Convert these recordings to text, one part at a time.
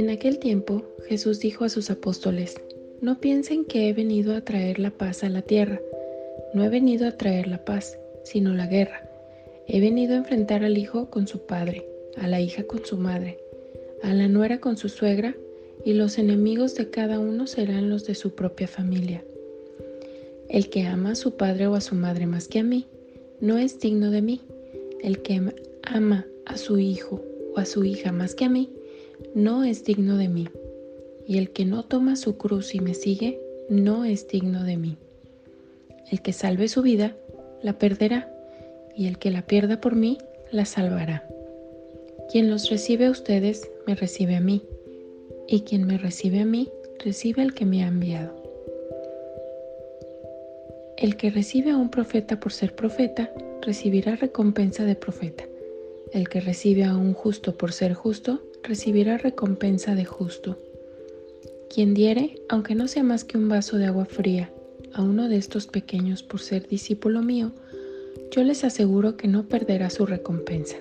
En aquel tiempo Jesús dijo a sus apóstoles, No piensen que he venido a traer la paz a la tierra. No he venido a traer la paz, sino la guerra. He venido a enfrentar al hijo con su padre, a la hija con su madre, a la nuera con su suegra, y los enemigos de cada uno serán los de su propia familia. El que ama a su padre o a su madre más que a mí, no es digno de mí. El que ama a su hijo o a su hija más que a mí, no es digno de mí, y el que no toma su cruz y me sigue, no es digno de mí. El que salve su vida, la perderá, y el que la pierda por mí, la salvará. Quien los recibe a ustedes, me recibe a mí, y quien me recibe a mí, recibe al que me ha enviado. El que recibe a un profeta por ser profeta, recibirá recompensa de profeta. El que recibe a un justo por ser justo, recibirá recompensa de justo. Quien diere, aunque no sea más que un vaso de agua fría, a uno de estos pequeños por ser discípulo mío, yo les aseguro que no perderá su recompensa.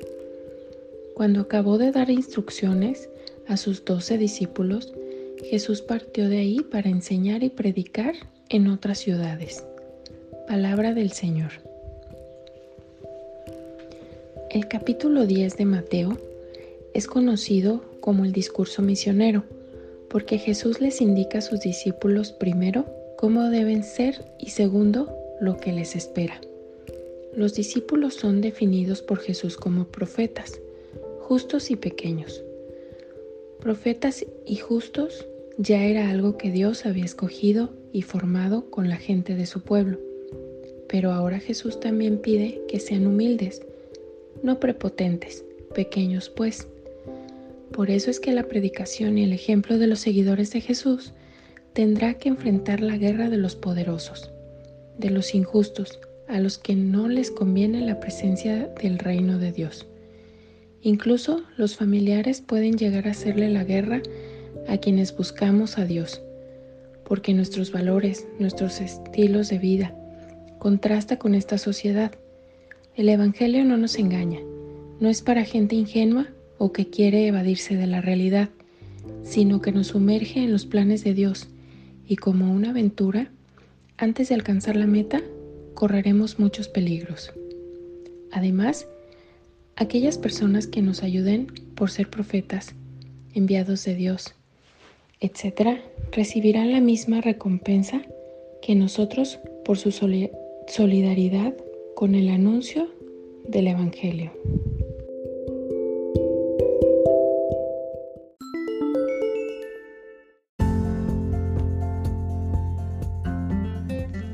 Cuando acabó de dar instrucciones a sus doce discípulos, Jesús partió de ahí para enseñar y predicar en otras ciudades. Palabra del Señor. El capítulo 10 de Mateo es conocido como el discurso misionero, porque Jesús les indica a sus discípulos primero cómo deben ser y segundo lo que les espera. Los discípulos son definidos por Jesús como profetas, justos y pequeños. Profetas y justos ya era algo que Dios había escogido y formado con la gente de su pueblo. Pero ahora Jesús también pide que sean humildes, no prepotentes, pequeños pues, por eso es que la predicación y el ejemplo de los seguidores de Jesús tendrá que enfrentar la guerra de los poderosos, de los injustos, a los que no les conviene la presencia del reino de Dios. Incluso los familiares pueden llegar a hacerle la guerra a quienes buscamos a Dios, porque nuestros valores, nuestros estilos de vida, contrasta con esta sociedad. El Evangelio no nos engaña, no es para gente ingenua o que quiere evadirse de la realidad, sino que nos sumerge en los planes de Dios y como una aventura, antes de alcanzar la meta, correremos muchos peligros. Además, aquellas personas que nos ayuden por ser profetas, enviados de Dios, etc., recibirán la misma recompensa que nosotros por su solidaridad con el anuncio del Evangelio.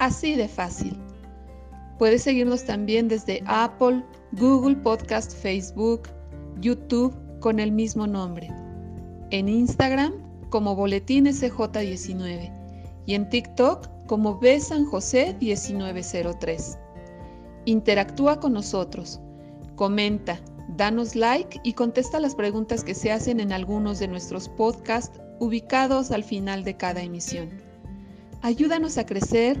Así de fácil. Puedes seguirnos también desde Apple, Google Podcast, Facebook, YouTube con el mismo nombre. En Instagram como Boletín SJ19 y en TikTok como B San José 1903. Interactúa con nosotros, comenta, danos like y contesta las preguntas que se hacen en algunos de nuestros podcasts ubicados al final de cada emisión. Ayúdanos a crecer